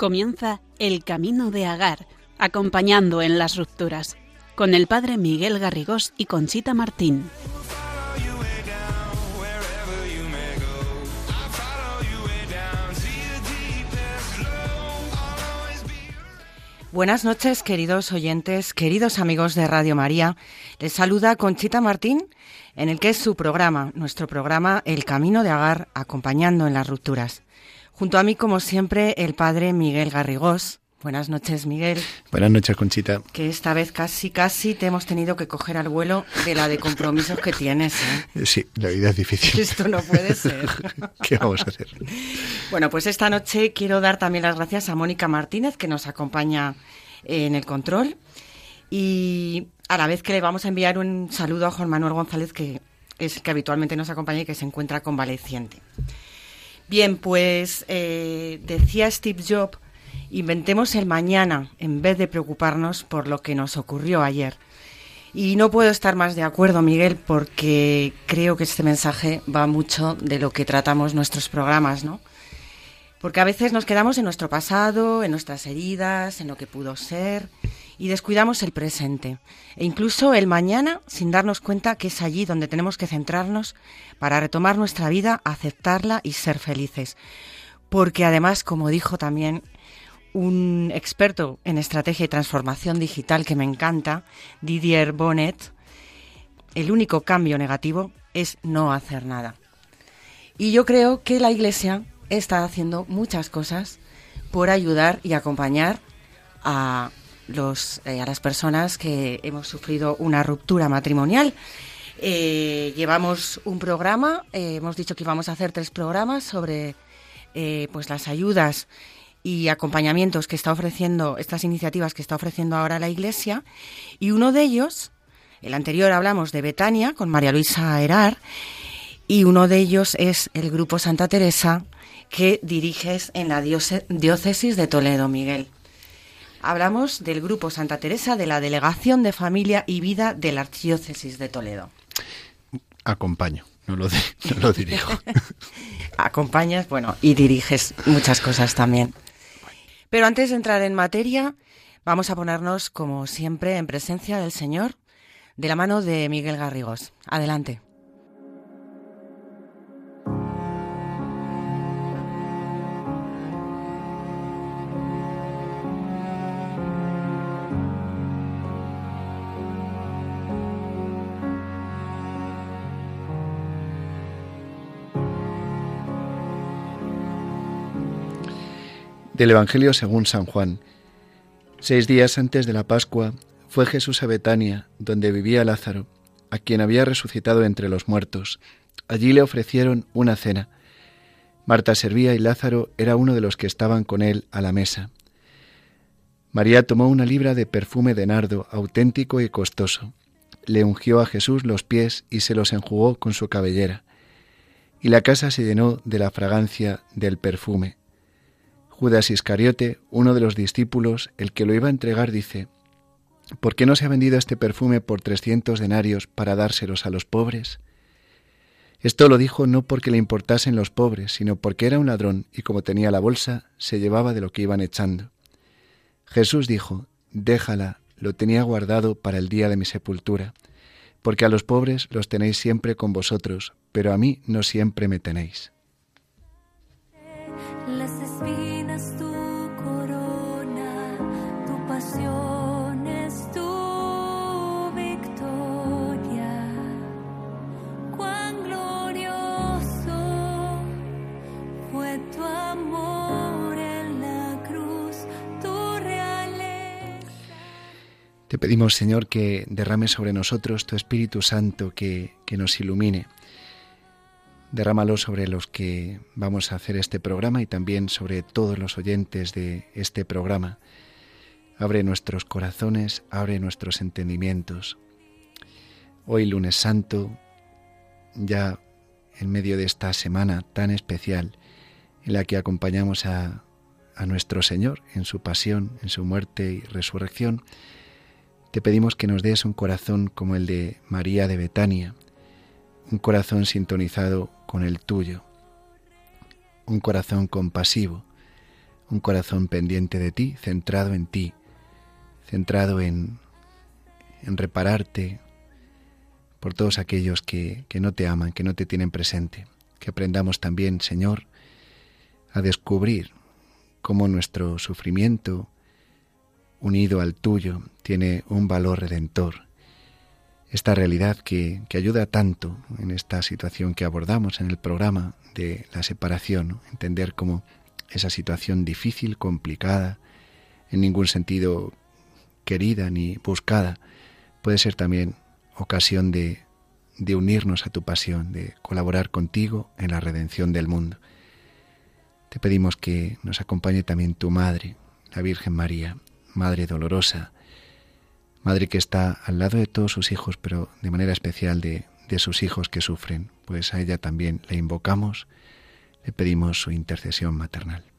Comienza El Camino de Agar, acompañando en las rupturas, con el padre Miguel Garrigós y Conchita Martín. Buenas noches, queridos oyentes, queridos amigos de Radio María. Les saluda Conchita Martín, en el que es su programa, nuestro programa El Camino de Agar, acompañando en las rupturas. Junto a mí, como siempre, el padre Miguel Garrigós. Buenas noches, Miguel. Buenas noches, Conchita. Que esta vez casi, casi te hemos tenido que coger al vuelo de la de compromisos que tienes. ¿eh? Sí, la vida es difícil. Esto no puede ser. ¿Qué vamos a hacer? Bueno, pues esta noche quiero dar también las gracias a Mónica Martínez, que nos acompaña en el control. Y a la vez que le vamos a enviar un saludo a Juan Manuel González, que es el que habitualmente nos acompaña y que se encuentra convaleciente. Bien, pues eh, decía Steve Jobs, inventemos el mañana en vez de preocuparnos por lo que nos ocurrió ayer. Y no puedo estar más de acuerdo, Miguel, porque creo que este mensaje va mucho de lo que tratamos nuestros programas, ¿no? Porque a veces nos quedamos en nuestro pasado, en nuestras heridas, en lo que pudo ser, y descuidamos el presente e incluso el mañana sin darnos cuenta que es allí donde tenemos que centrarnos para retomar nuestra vida, aceptarla y ser felices. Porque además, como dijo también un experto en estrategia y transformación digital que me encanta, Didier Bonnet, el único cambio negativo es no hacer nada. Y yo creo que la Iglesia está haciendo muchas cosas por ayudar y acompañar a los, eh, a las personas que hemos sufrido una ruptura matrimonial. Eh, llevamos un programa, eh, hemos dicho que íbamos a hacer tres programas sobre pues las ayudas y acompañamientos que está ofreciendo, estas iniciativas que está ofreciendo ahora la Iglesia, y uno de ellos, el anterior hablamos de Betania con María Luisa Herar, y uno de ellos es el Grupo Santa Teresa que diriges en la diócesis de Toledo, Miguel. Hablamos del Grupo Santa Teresa de la Delegación de Familia y Vida de la Archidiócesis de Toledo. Acompaño, no lo, lo dirijo. Acompañas, bueno, y diriges muchas cosas también. Pero antes de entrar en materia, vamos a ponernos, como siempre, en presencia del Señor, de la mano de Miguel Garrigos. Adelante. Del Evangelio según San Juan. Seis días antes de la Pascua fue Jesús a Betania, donde vivía Lázaro, a quien había resucitado entre los muertos. Allí le ofrecieron una cena. Marta servía y Lázaro era uno de los que estaban con él a la mesa. María tomó una libra de perfume de nardo auténtico y costoso. Le ungió a Jesús los pies y se los enjugó con su cabellera. Y la casa se llenó de la fragancia del perfume. Judas Iscariote, uno de los discípulos, el que lo iba a entregar, dice, ¿Por qué no se ha vendido este perfume por trescientos denarios para dárselos a los pobres? Esto lo dijo no porque le importasen los pobres, sino porque era un ladrón y como tenía la bolsa, se llevaba de lo que iban echando. Jesús dijo, Déjala, lo tenía guardado para el día de mi sepultura, porque a los pobres los tenéis siempre con vosotros, pero a mí no siempre me tenéis. Te pedimos, Señor, que derrame sobre nosotros tu Espíritu Santo, que, que nos ilumine. Derrámalo sobre los que vamos a hacer este programa y también sobre todos los oyentes de este programa. Abre nuestros corazones, abre nuestros entendimientos. Hoy lunes santo, ya en medio de esta semana tan especial en la que acompañamos a, a nuestro Señor en su pasión, en su muerte y resurrección, te pedimos que nos des un corazón como el de María de Betania, un corazón sintonizado con el tuyo, un corazón compasivo, un corazón pendiente de ti, centrado en ti, centrado en, en repararte por todos aquellos que, que no te aman, que no te tienen presente. Que aprendamos también, Señor, a descubrir cómo nuestro sufrimiento, unido al tuyo, tiene un valor redentor. Esta realidad que, que, ayuda tanto en esta situación que abordamos en el programa de la separación, entender cómo esa situación difícil, complicada, en ningún sentido querida ni buscada, puede ser también ocasión de, de unirnos a tu pasión, de colaborar contigo en la redención del mundo. Te pedimos que nos acompañe también tu Madre, la Virgen María, Madre dolorosa, Madre que está al lado de todos sus hijos, pero de manera especial de, de sus hijos que sufren, pues a ella también la invocamos, le pedimos su intercesión maternal.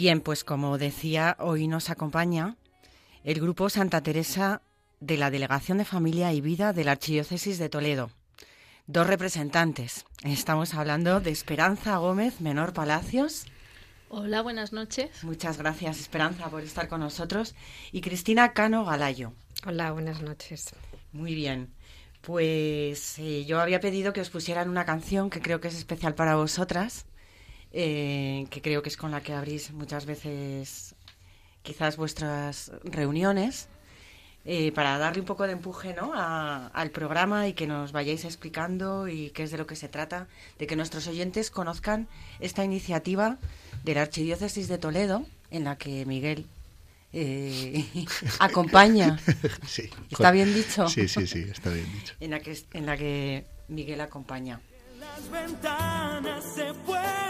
Bien, pues como decía, hoy nos acompaña el grupo Santa Teresa de la Delegación de Familia y Vida de la Archidiócesis de Toledo. Dos representantes. Estamos hablando de Esperanza Gómez Menor Palacios. Hola, buenas noches. Muchas gracias, Esperanza, por estar con nosotros. Y Cristina Cano Galayo. Hola, buenas noches. Muy bien. Pues eh, yo había pedido que os pusieran una canción que creo que es especial para vosotras eh, que creo que es con la que abrís muchas veces quizás vuestras reuniones, eh, para darle un poco de empuje ¿no? al programa y que nos vayáis explicando y qué es de lo que se trata, de que nuestros oyentes conozcan esta iniciativa de la Archidiócesis de Toledo, en la que Miguel eh, acompaña. ¿Está bien dicho? Sí, sí, sí, está bien dicho. en, la que, en la que Miguel acompaña. Las ventanas se pueden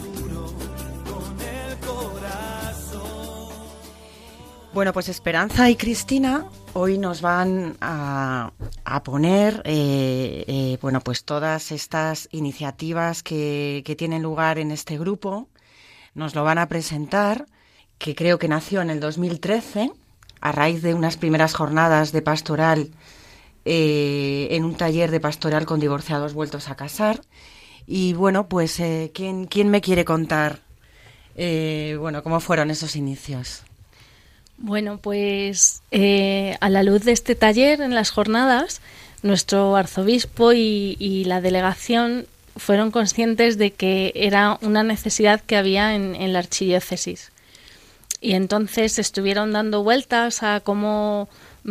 Bueno, pues Esperanza y Cristina hoy nos van a, poner, eh, eh, bueno, pues todas estas iniciativas que, tienen lugar en este grupo, nos lo van a presentar, que creo que nació en el 2013 a raíz de unas primeras jornadas de pastoral eh, en un taller de pastoral con divorciados vueltos a casar. Y bueno, pues, ¿quién, ¿quién, me quiere contar, eh, bueno, cómo fueron esos inicios? Bueno, pues eh, a la luz de este taller en las jornadas, nuestro arzobispo y, la delegación fueron conscientes de que era una necesidad que había en, la archidiócesis. Y entonces estuvieron dando vueltas a cómo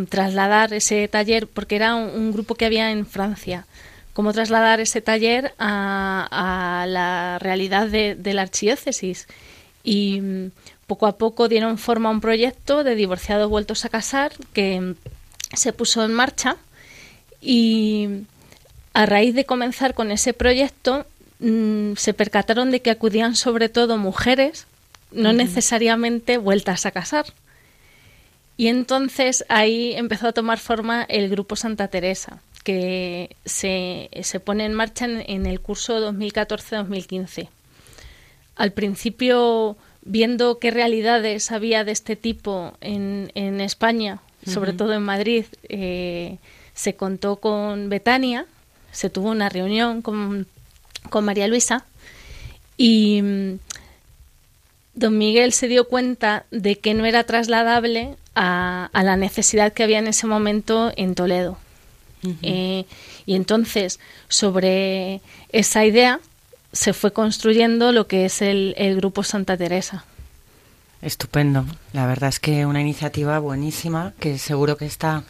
trasladar ese taller, porque era un, grupo que había en Francia, cómo trasladar ese taller a, a la realidad de, de, la archidiócesis. Y mm, poco a poco dieron forma a un proyecto de divorciados vueltos a casar que mm, se puso en marcha y a raíz de comenzar con ese proyecto mmm, se percataron de que acudían sobre todo mujeres, no uh -huh. necesariamente vueltas a casar. Y entonces ahí empezó a tomar forma el grupo Santa Teresa, que se, se pone en marcha en, en el curso 2014-2015. Al principio, viendo qué realidades había de este tipo en, en España, sobre todo en Madrid, eh, se contó con Betania, se tuvo una reunión con, con María Luisa y mm, don Miguel se dio cuenta de que no era trasladable a, a la necesidad que había en ese momento en Toledo. Eh, y entonces, sobre esa idea, se fue construyendo lo que es el, el Grupo Santa Teresa. Estupendo. La verdad es que una iniciativa buenísima que seguro que está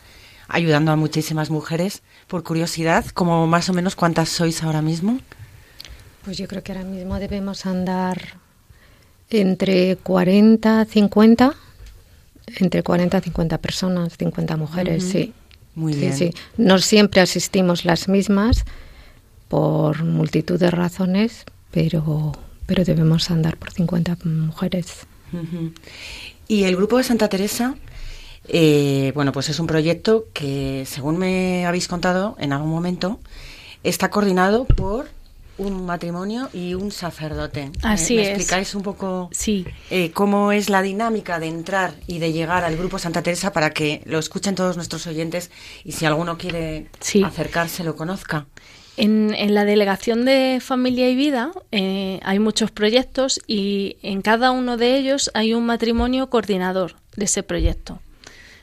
ayudando a muchísimas mujeres. Por curiosidad, como más o menos cuántas sois ahora mismo. Pues yo creo que ahora mismo debemos andar entre 40, 50, entre 40 50 personas, 50 mujeres, sí. Muy Sí, bien. sí. No siempre asistimos las mismas por multitud de razones, pero, pero debemos andar por 50 mujeres. Y el grupo de Santa Teresa, eh, bueno, pues es un proyecto que, según me habéis contado en algún momento, está coordinado por un matrimonio y un sacerdote. Así ¿Me es. explicáis un poco Sí, eh, cómo es la dinámica de entrar y de llegar al grupo Santa Teresa para que lo escuchen todos nuestros oyentes y si alguno quiere Sí. acercarse lo conozca? En, en la delegación de familia y vida eh, hay muchos proyectos y en cada uno de ellos hay un matrimonio coordinador de ese proyecto.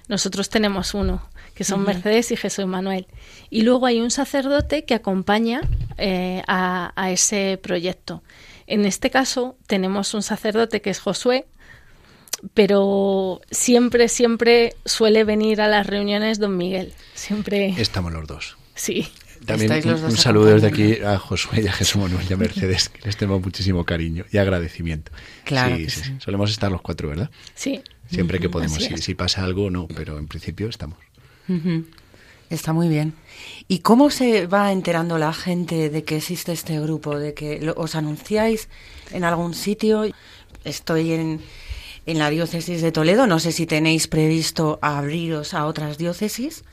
Nosotros tenemos uno, que son. Mercedes y Jesús Manuel. Y luego hay un sacerdote que acompaña eh, a, a ese proyecto. En este caso tenemos un sacerdote que es Josué, pero siempre, siempre suele venir a las reuniones don Miguel. Siempre, Estamos los dos. sí. También un, saludo desde aquí a Josué y a Jesús Manuel y a Mercedes, que les tenemos muchísimo cariño y agradecimiento. Claro Sí, que sí, sí. sí. Solemos estar los cuatro, ¿verdad? Sí, Siempre que podemos. Si, si pasa algo, no, pero en principio estamos. Está muy bien. ¿Y cómo se va enterando la gente de que existe este grupo? ¿De que lo- os anunciáis en algún sitio? Estoy en, en la diócesis de Toledo. No sé si tenéis previsto abriros a otras diócesis,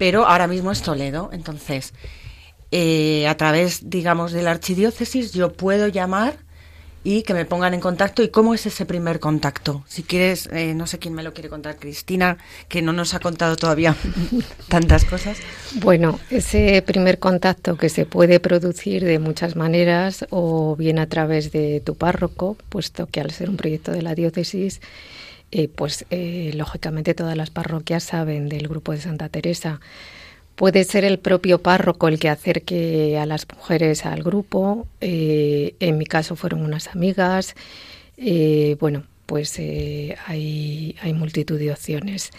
pero ahora mismo es Toledo. Entonces, eh, a través, digamos, de la archidiócesis, yo puedo llamar y que me pongan en contacto. ¿Y cómo es ese primer contacto? Si quieres, eh, no sé quién me lo quiere contar, Cristina, que no nos ha contado todavía tantas cosas. Bueno, ese primer contacto que se puede producir de muchas maneras o bien a través de tu párroco, puesto que al ser un proyecto de la diócesis, eh, pues eh, lógicamente todas las parroquias saben del grupo de Santa Teresa. Puede ser el propio párroco el que acerque a las mujeres al grupo. eh, en mi caso fueron unas amigas. bueno, pues hay, hay multitud de opciones.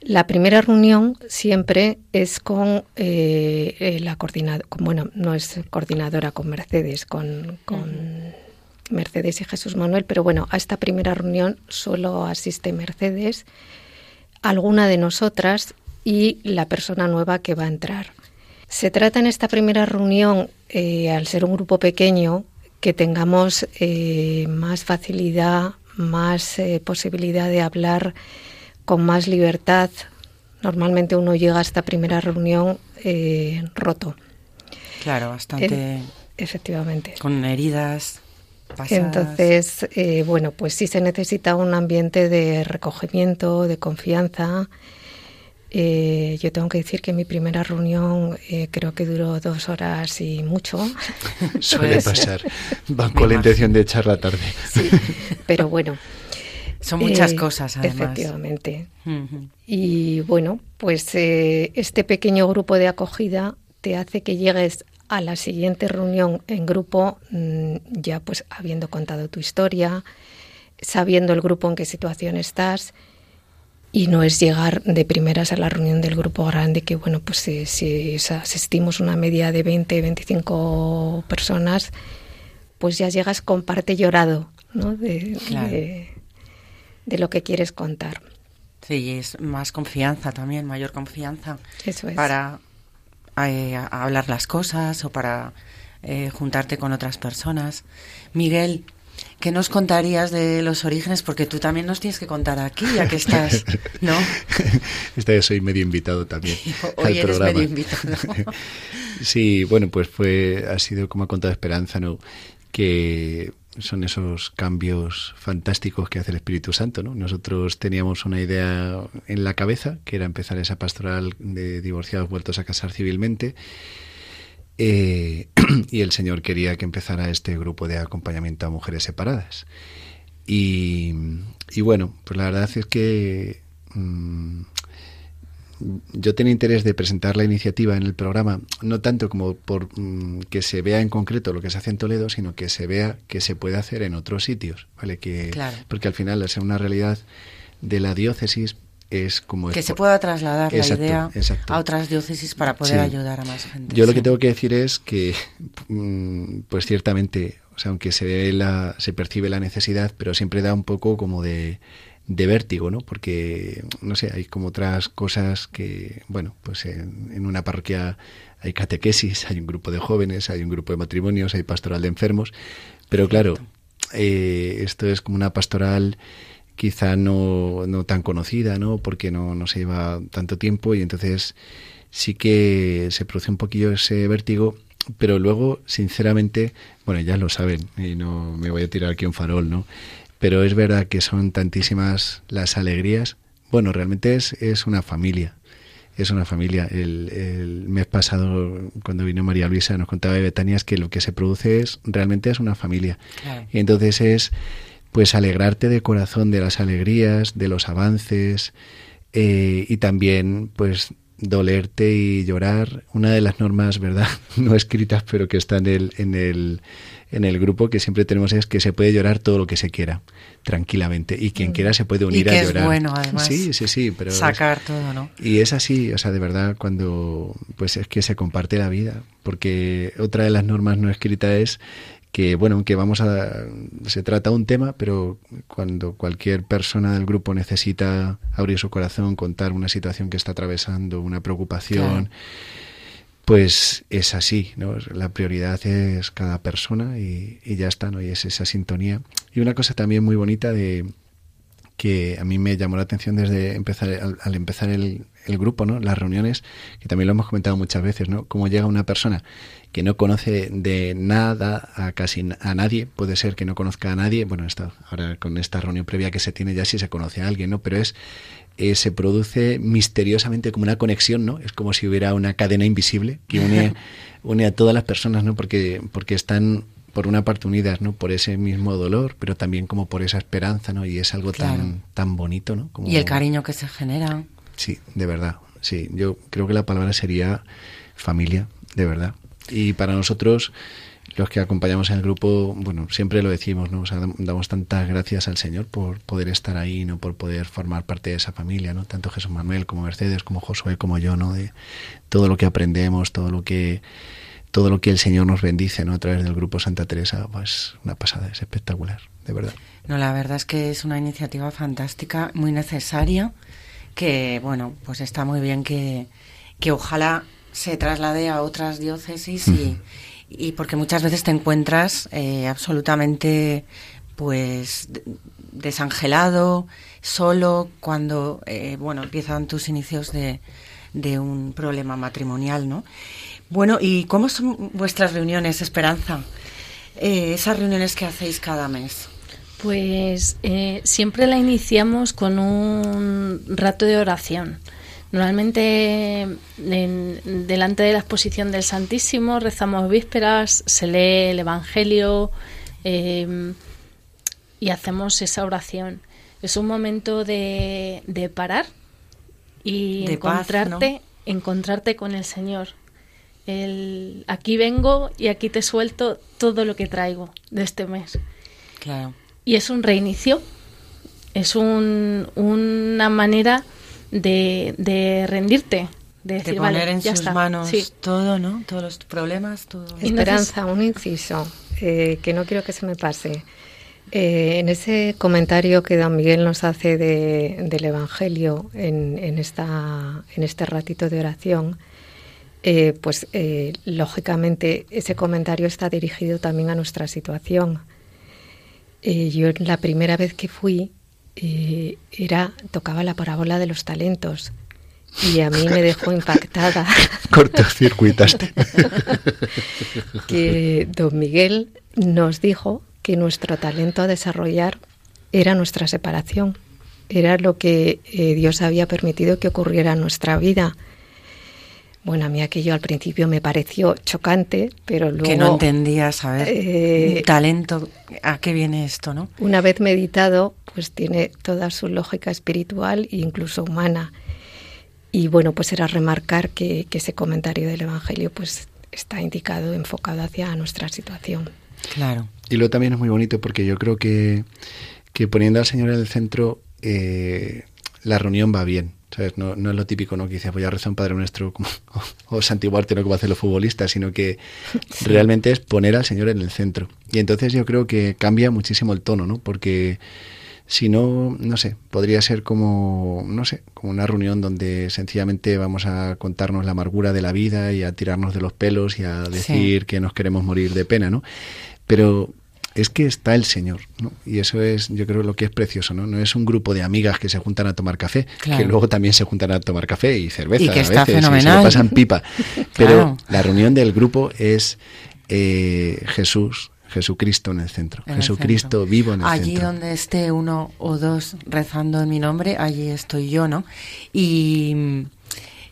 La primera reunión siempre es con la coordinadora, bueno, no es coordinadora con Mercedes, con, con Mercedes y Jesús Manuel, pero bueno, a esta primera reunión solo asiste Mercedes, alguna de nosotras y la persona nueva que va a entrar. Se trata en esta primera reunión, eh, al ser un grupo pequeño, que tengamos eh, más facilidad, más eh, posibilidad de hablar con más libertad. Normalmente uno llega a esta primera reunión eh, roto. Claro, bastante Efectivamente. con heridas Entonces, eh, bueno, pues sí se necesita un ambiente de recogimiento, de confianza. Eh, yo tengo que decir que mi primera reunión eh, creo que duró dos horas y mucho, Suele Puede ser. pasar. Van con la intención de echar la tarde. pero bueno. Son muchas eh, cosas, además. Efectivamente. Ujú. Y bueno, pues eh, este pequeño grupo de acogida te hace que llegues a la siguiente reunión en grupo mm, ya pues habiendo contado tu historia, sabiendo el grupo en qué situación estás y no es llegar de primeras a la reunión del grupo grande que bueno pues eh, si asistimos una media de 20, 25 personas pues ya llegas con parte llorado ¿no? de, Claro. de- de lo que quieres contar. Sí, es más confianza también, mayor confianza Eso es. para eh, a- hablar las cosas o para eh, juntarte con otras personas. Miguel, ¿qué nos contarías de los orígenes? Porque tú también nos tienes que contar aquí, ya que estás, ¿no? Esta soy medio invitado también Hoy al eres programa. medio invitado. sí, bueno, pues fue, ha sido como ha contado Esperanza, ¿no? Que son esos cambios fantásticos que hace el Espíritu Santo, ¿no? Nosotros teníamos una idea en la cabeza, que era empezar esa pastoral de divorciados vueltos a casar civilmente, eh, y el Señor quería que empezara este grupo de acompañamiento a mujeres separadas. Y, bueno, pues la verdad es que mm, yo tenía interés de presentar la iniciativa en el programa, no tanto como por mm, que se vea en concreto lo que se hace en Toledo, sino que se vea que se puede hacer en otros sitios, ¿vale? Que, Claro. Porque al final, al ser una realidad de la diócesis, es como... que es- se pueda trasladar Exacto, la idea exacto. a otras diócesis para poder Sí. ayudar a más gente. Yo lo que tengo que decir es que, mm, pues ciertamente, o sea, aunque se ve la, se percibe la necesidad, pero siempre da un poco como de, de vértigo, ¿no? Porque, no sé, hay como otras cosas que, bueno, pues en, en una parroquia hay catequesis, hay un grupo de jóvenes, hay un grupo de matrimonios, hay pastoral de enfermos, pero claro, eh, esto es como una pastoral quizá no, no tan conocida, ¿no? Porque no, no se lleva tanto tiempo y entonces sí que se produce un poquillo ese vértigo, pero luego, sinceramente, bueno, ya lo saben, y no me voy a tirar aquí un farol, ¿no? Pero es verdad que son tantísimas las alegrías. Bueno, realmente es, es una familia. Es una familia. El, el mes pasado, cuando vino María Luisa, nos contaba de Betania es que lo que se produce es realmente es una familia. Claro. Y entonces es pues alegrarte de corazón de las alegrías, de los avances eh, y también pues dolerte y llorar. Una de las normas, ¿verdad? No escritas, pero que está en el, en el, en el grupo que siempre tenemos es que se puede llorar todo lo que se quiera, tranquilamente. Y quien quiera se puede unir que a es llorar. bueno, además, Sí, sí, sí. Pero es- Sacar todo, ¿no? y es así, o sea, de verdad, cuando pues es que se comparte la vida, porque otra de las normas no escritas es que, bueno, aunque vamos a... se trata un tema, pero cuando cualquier persona del grupo necesita abrir su corazón, contar una situación que está atravesando, una preocupación, Claro. Pues es así, ¿no? La prioridad es cada persona y, y ya está, ¿no? Y es esa sintonía. Y una cosa también muy bonita de que a mí me llamó la atención desde empezar al, al empezar el, el grupo, ¿no? Las reuniones, que también lo hemos comentado muchas veces, ¿no? Cómo llega una persona que no conoce de nada a casi a nadie, puede ser que no conozca a nadie, bueno, esta, ahora con esta reunión previa que se tiene ya sí se conoce a alguien, ¿no? Pero es eh, se produce misteriosamente como una conexión, ¿no? Es como si hubiera una cadena invisible que une, une a todas las personas, ¿no? Porque, porque están por una parte unidas, ¿no? Por ese mismo dolor, pero también como por esa esperanza, ¿no? Y es algo Claro. tan, tan bonito, ¿no? Como- Y el cariño que se genera. Sí, de verdad. Sí, yo creo que la palabra sería familia, de verdad. Y para nosotros, los que acompañamos en el grupo, bueno, siempre lo decimos, ¿no? O sea, dam- damos tantas gracias al Señor por poder estar ahí, ¿no? Por poder formar parte de esa familia, ¿no? Tanto Jesús Manuel como Mercedes, como Josué, como yo, ¿no? De todo lo que aprendemos, todo lo que todo lo que el Señor nos bendice, ¿no? A través del grupo Santa Teresa, pues una pasada, es espectacular, de verdad. No, la verdad es que es una iniciativa fantástica, muy necesaria, que, bueno, pues está muy bien que, que ojalá se traslade a otras diócesis y, y porque muchas veces te encuentras eh, absolutamente, pues, de- desangelado, solo, cuando, eh, bueno, empiezan tus inicios de, de un problema matrimonial, ¿no? Bueno, ¿y cómo son vuestras reuniones, Esperanza? Eh, esas reuniones que hacéis cada mes. Pues eh, siempre la iniciamos con un rato de oración. Normalmente en- delante de la exposición del Santísimo rezamos vísperas, se lee el Evangelio eh, y hacemos esa oración. Es un momento de, de parar y De paz, encontrarte, encontrarte con el Señor. El, aquí vengo y aquí te suelto todo lo que traigo de este mes. Claro. Y es un reinicio, es un- una manera de, de rendirte, de poner vale, en ya sus está. manos Sí. todo, ¿no? Todos los problemas, todo. Esperanza, un inciso eh, que no quiero que se me pase. Eh, en ese comentario que don Miguel nos hace de- del Evangelio en, en esta, en este ratito de oración, eh, pues eh, lógicamente ese comentario está dirigido también a nuestra situación. eh, yo la primera vez que fui eh, era tocaba la parábola de los talentos y a mí me dejó impactada. Cortocircuitaste. que don Miguel nos dijo que nuestro talento a desarrollar era nuestra separación, era lo que Dios había permitido que ocurriera en nuestra vida. Bueno, a mí aquello al principio me pareció chocante, pero luego... Que no entendía, saber Eh, talento, ¿a qué viene esto, no? Una vez meditado, pues tiene toda su lógica espiritual e incluso humana. Y bueno, pues era remarcar que, que ese comentario del Evangelio pues está indicado, enfocado hacia nuestra situación. Claro. Y luego también es muy bonito porque yo creo que, que poniendo al Señor en el centro, eh, la reunión va bien. ¿Sabes? No, no es lo típico, ¿no? Que dices, voy a rezar un Padre Nuestro como, o santiguarte, no como hacen los futbolistas, sino que realmente es poner al Señor en el centro. Y entonces yo creo que cambia muchísimo el tono, ¿no? Porque si no, no sé, podría ser como, no sé, como una reunión donde sencillamente vamos a contarnos la amargura de la vida y a tirarnos de los pelos y a decir que nos queremos morir de pena, ¿no? Pero es que está el Señor, ¿no? Y eso es, yo creo, lo que es precioso, ¿no? No es un grupo de amigas que se juntan a tomar café, Claro. que luego también se juntan a tomar café y cerveza Y que a está veces, y se fenomenal. lo pasan pipa. Pero Claro. la reunión del grupo es eh, Jesús, Jesucristo en el centro. En el Jesucristo centro. vivo en el allí centro. donde esté uno o dos rezando en mi nombre, allí estoy yo, ¿no? Y,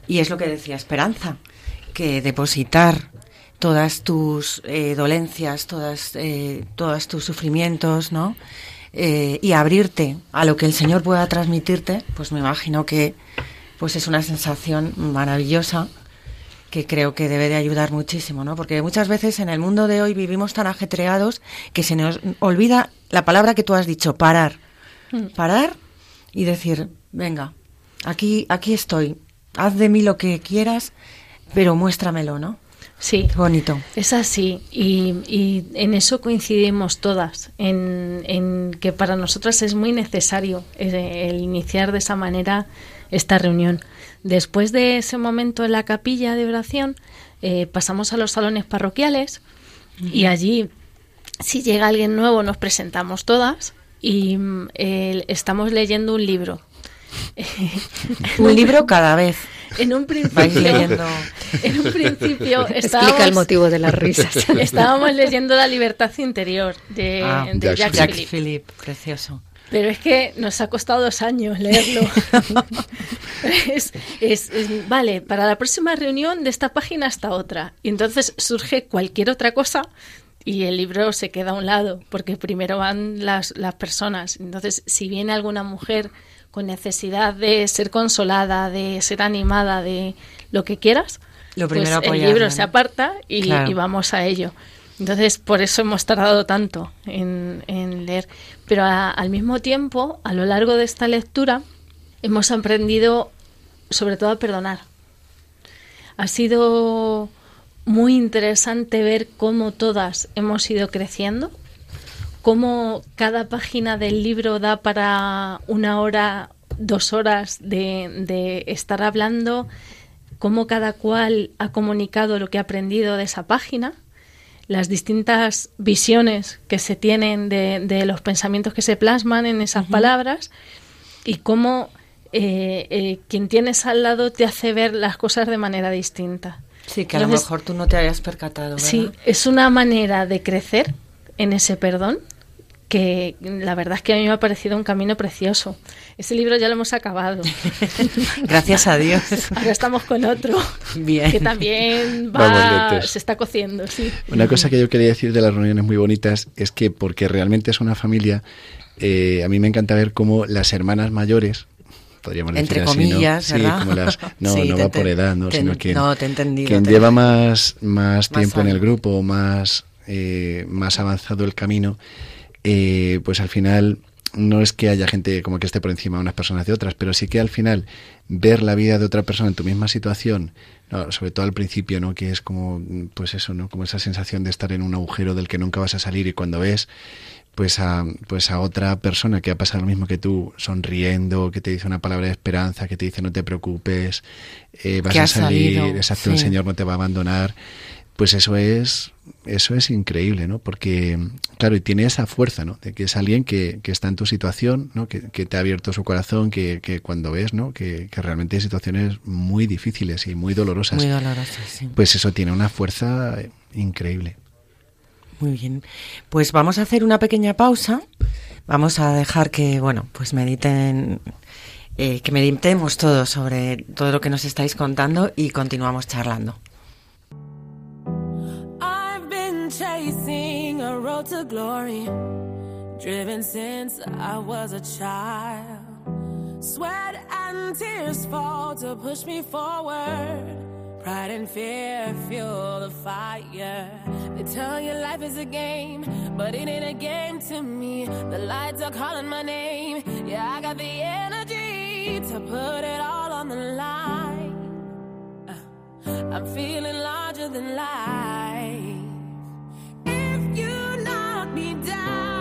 y es lo que decía Esperanza, que depositar todas tus eh, dolencias, todas, eh, todos tus sufrimientos, ¿no? Eh, y abrirte a lo que el Señor pueda transmitirte, pues me imagino que pues es una sensación maravillosa que creo que debe de ayudar muchísimo, ¿no? Porque muchas veces en el mundo de hoy vivimos tan ajetreados que se nos olvida la palabra que tú has dicho, parar. Parar y decir, venga, aquí, aquí estoy, haz de mí lo que quieras, pero muéstramelo, ¿no? Sí, Qué bonito. es así. Y, y en eso coincidimos todas, en, en que para nosotras es muy necesario eh, el iniciar de esa manera esta reunión. Después de ese momento en la capilla de oración, eh, pasamos a los salones parroquiales y allí, si llega alguien nuevo, nos presentamos todas y mm, eh, estamos leyendo un libro. Un libro cada vez. En un principio, Vais leyendo. en un principio Explica el motivo de las risas. estábamos leyendo La libertad interior de, Ah, de. Philippe, precioso. Pero es que nos ha costado dos años leerlo. es, es- es- vale, para la próxima reunión de esta página hasta otra. Y entonces surge cualquier otra cosa y el libro se queda a un lado, porque primero van las, las personas. Entonces, si viene alguna mujer con necesidad de ser consolada, de ser animada, de lo que quieras, Lo primero pues el libro ¿no? se aparta y, Claro. y vamos a ello. Entonces, por eso hemos tardado tanto en, en leer. Pero a- al mismo tiempo, a lo largo de esta lectura, hemos aprendido sobre todo a perdonar. Ha sido muy interesante ver cómo todas hemos ido creciendo, cómo cada página del libro da para una hora, dos horas de, de estar hablando, cómo cada cual ha comunicado lo que ha aprendido de esa página, las distintas visiones que se tienen de, de los pensamientos que se plasman en esas palabras y cómo eh, eh, quien tienes al lado te hace ver las cosas de manera distinta. Sí, que a lo mejor tú no te hayas percatado, ¿verdad? Sí, es una manera de crecer en ese perdón que la verdad es que a mí me ha parecido un camino precioso. Ese libro ya lo hemos acabado. Gracias a Dios. Ahora estamos con otro Bien. que también va, se está cociendo, sí. Una cosa que yo quería decir de las reuniones muy bonitas es que porque realmente es una familia, eh, a mí me encanta ver cómo las hermanas mayores, podríamos decir Entre así, comillas, ¿no? ¿verdad? Sí, como las, no, Sí, no te va por edad, ¿no? te- sino que no, te he entendido, quien te- lleva más, más Más tiempo en el grupo, más, eh, más avanzado el camino, eh, pues al final no es que haya gente como que esté por encima de unas personas de otras, pero sí que al final ver la vida de otra persona en tu misma situación, no, sobre todo al principio, ¿no? Que es como, pues eso, ¿no? Como esa sensación de estar en un agujero del que nunca vas a salir y cuando ves pues a, pues a otra persona que ha pasado lo mismo que tú, sonriendo, que te dice una palabra de esperanza, que te dice no te preocupes, eh, vas a salir, salido, exacto, el sí. Señor no te va a abandonar, pues eso es eso es increíble, ¿no? Porque, claro, y tiene esa fuerza, ¿no? De que es alguien que, que está en tu situación, ¿no? Que, que, te ha abierto su corazón, que, que cuando ves, ¿no? Que, que, realmente hay situaciones muy difíciles y muy dolorosas. Muy dolorosas, sí. Pues eso tiene una fuerza increíble. Muy bien. Pues vamos a hacer una pequeña pausa. Vamos a dejar que, bueno, pues mediten, eh, que meditemos todo sobre todo lo que nos estáis contando y continuamos charlando. To glory, driven since I was a child. Sweat and tears fall to push me forward. Pride and fear fuel the fire. They tell you life is a game, but it ain't a game to me. The lights are calling my name. Yeah, I got the energy to put it all on the line. Uh, I'm feeling larger than life. If you knock me down,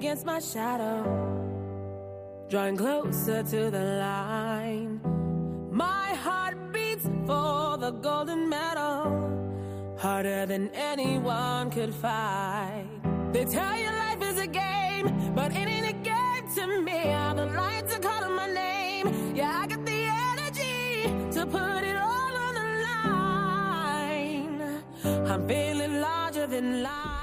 against my shadow, drawing closer to the line. My heart beats for the golden medal, harder than anyone could fight. They tell you life is a game, but it ain't a game to me. All the lights are calling my name. Yeah, I got the energy to put it all on the line. I'm feeling larger than life.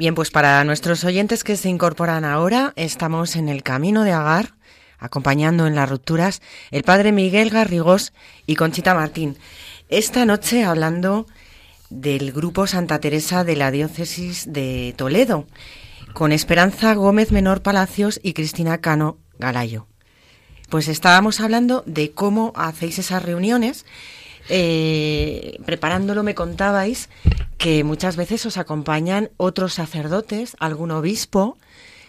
Bien, pues para nuestros oyentes que se incorporan ahora, estamos en el camino de Agar, acompañando en las rupturas el padre Miguel Garrigós y Conchita Martín. Esta noche hablando del grupo Santa Teresa de la diócesis de Toledo, con Esperanza Gómez Menor Palacios y Cristina Cano Galayo. Pues estábamos hablando de cómo hacéis esas reuniones. Eh, preparándolo me contabais que muchas veces os acompañan otros sacerdotes, algún obispo.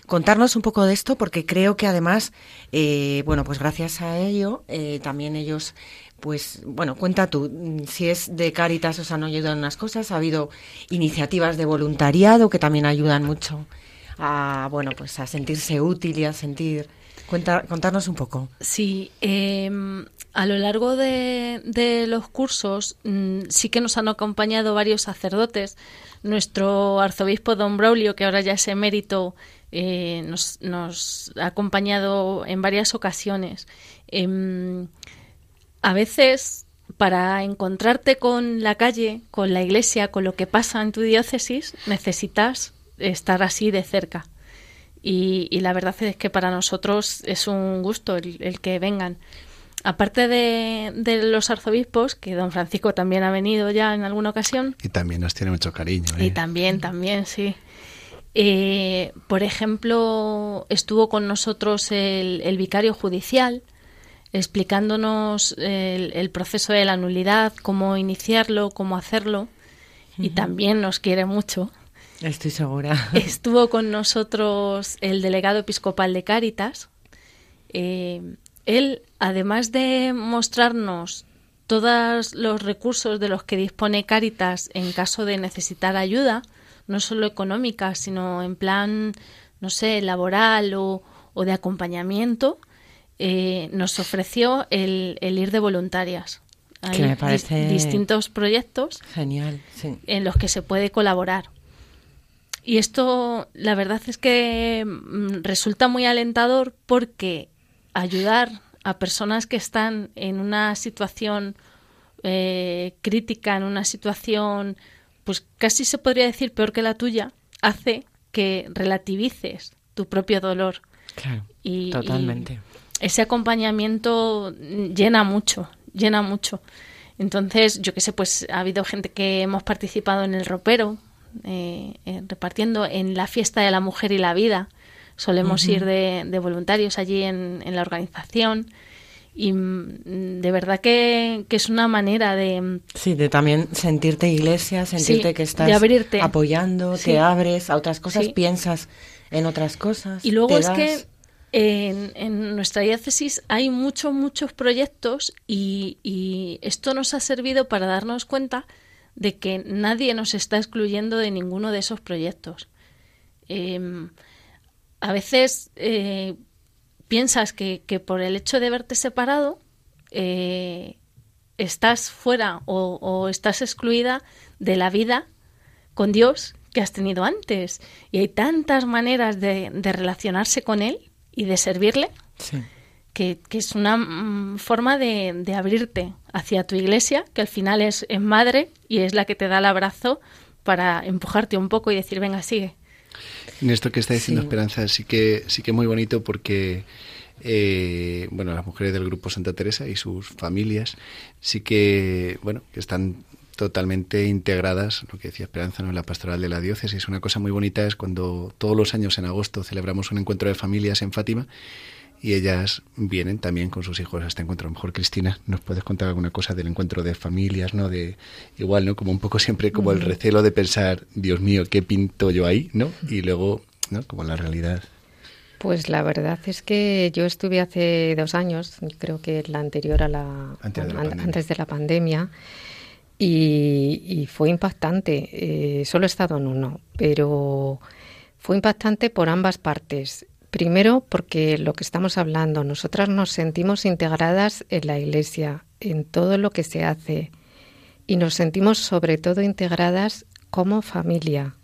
Contarnos un poco de esto porque creo que además, eh, bueno, pues gracias a ello, eh, también ellos, pues, bueno, cuenta tú, si es de Cáritas os han ayudado en unas cosas, ha habido iniciativas de voluntariado que también ayudan mucho a, bueno, pues a sentirse útil y a sentir... Cuenta, contarnos un poco. Sí, eh, a lo largo de, los cursos mmm, sí que nos han acompañado varios sacerdotes. Nuestro arzobispo Don Braulio, que ahora ya es emérito, eh, nos, ha acompañado en varias ocasiones. Eh, a veces, para encontrarte con la calle, con la iglesia, con lo que pasa en tu diócesis, necesitas estar así de cerca. Y, y, la verdad es que para nosotros es un gusto el, el que vengan. Aparte de, de, los arzobispos, que don Francisco también ha venido ya en alguna ocasión. Y también nos tiene mucho cariño. ¿eh? Y también, también, sí. Eh, por ejemplo, estuvo con nosotros el, el vicario judicial explicándonos el, el, proceso de la nulidad, cómo iniciarlo, cómo hacerlo. Uh -huh. Y también nos quiere mucho. Estoy segura. Estuvo con nosotros el delegado episcopal de Cáritas. Eh, él, además de mostrarnos todos los recursos de los que dispone Cáritas en caso de necesitar ayuda, no solo económica, sino en plan, no sé, laboral o, o de acompañamiento, eh, nos ofreció el, el, ir de voluntarias. Hay que me parece distintos proyectos genial, sí. en los que se puede colaborar. Y esto, la verdad es que mm, resulta muy alentador porque ayudar a personas que están en una situación eh, crítica, en una situación, pues casi se podría decir peor que la tuya, hace que relativices tu propio dolor. Claro, y, totalmente. Y ese acompañamiento llena mucho, llena mucho. Entonces, yo qué sé, pues ha habido gente que hemos participado en el ropero, eh, eh, repartiendo en la fiesta de la mujer y la vida. Solemos uh -huh. ir de, de, voluntarios allí en, en, la organización y mm, de verdad que, es una manera de... Sí, de también sentirte iglesia, sentirte que estás apoyando, te abres a otras cosas, piensas en otras cosas. Y luego es que en, nuestra diócesis hay muchos, muchos proyectos y, esto nos ha servido para darnos cuenta de que nadie nos está excluyendo de ninguno de esos proyectos. Em, a veces eh, piensas que, por el hecho de verte separado eh, estás fuera o, estás excluida de la vida con Dios que has tenido antes. Y hay tantas maneras de, relacionarse con Él y de servirle que, es una mm, forma de, abrirte hacia tu iglesia, que al final es, es madre y es la que te da el abrazo para empujarte un poco y decir, venga, sigue. En esto que está diciendo Esperanza sí que sí que muy bonito porque eh, bueno las mujeres del grupo Santa Teresa y sus familias sí que bueno que están totalmente integradas, lo que decía Esperanza, ¿no? en la pastoral de la diócesis. Una cosa muy bonita es cuando todos los años en agosto celebramos un encuentro de familias en Fátima y ellas vienen también con sus hijos a este encuentro. A lo mejor, Cristina, ¿nos puedes contar alguna cosa del encuentro de familias, no? De, igual, ¿no? Como un poco siempre como el mm. recelo de pensar, Dios mío, ¿qué pinto yo ahí, no? Y luego, ¿no? Como la realidad. Pues la verdad es que yo estuve hace dos años, creo que la anterior a la... Antes de la pandemia. y, fue impactante. Eh, solo he estado en uno, pero fue impactante por ambas partes. Primero, porque lo que estamos hablando, nosotras nos sentimos integradas en la Iglesia, en todo lo que se hace, y nos sentimos sobre todo integradas como familia.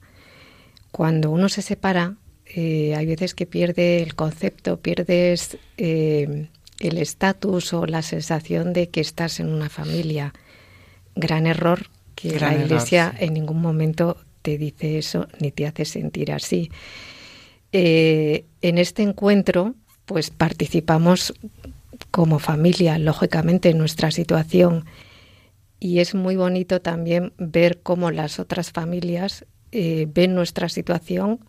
Cuando uno se separa, eh, hay veces que pierde el concepto, pierdes eh, el estatus o la sensación de que estás en una familia. Gran error que la Iglesia en ningún momento te dice eso ni te hace sentir así. Eh, en este encuentro, pues participamos como familia, lógicamente, en nuestra situación. Y es muy bonito también ver cómo las otras familias eh, ven nuestra situación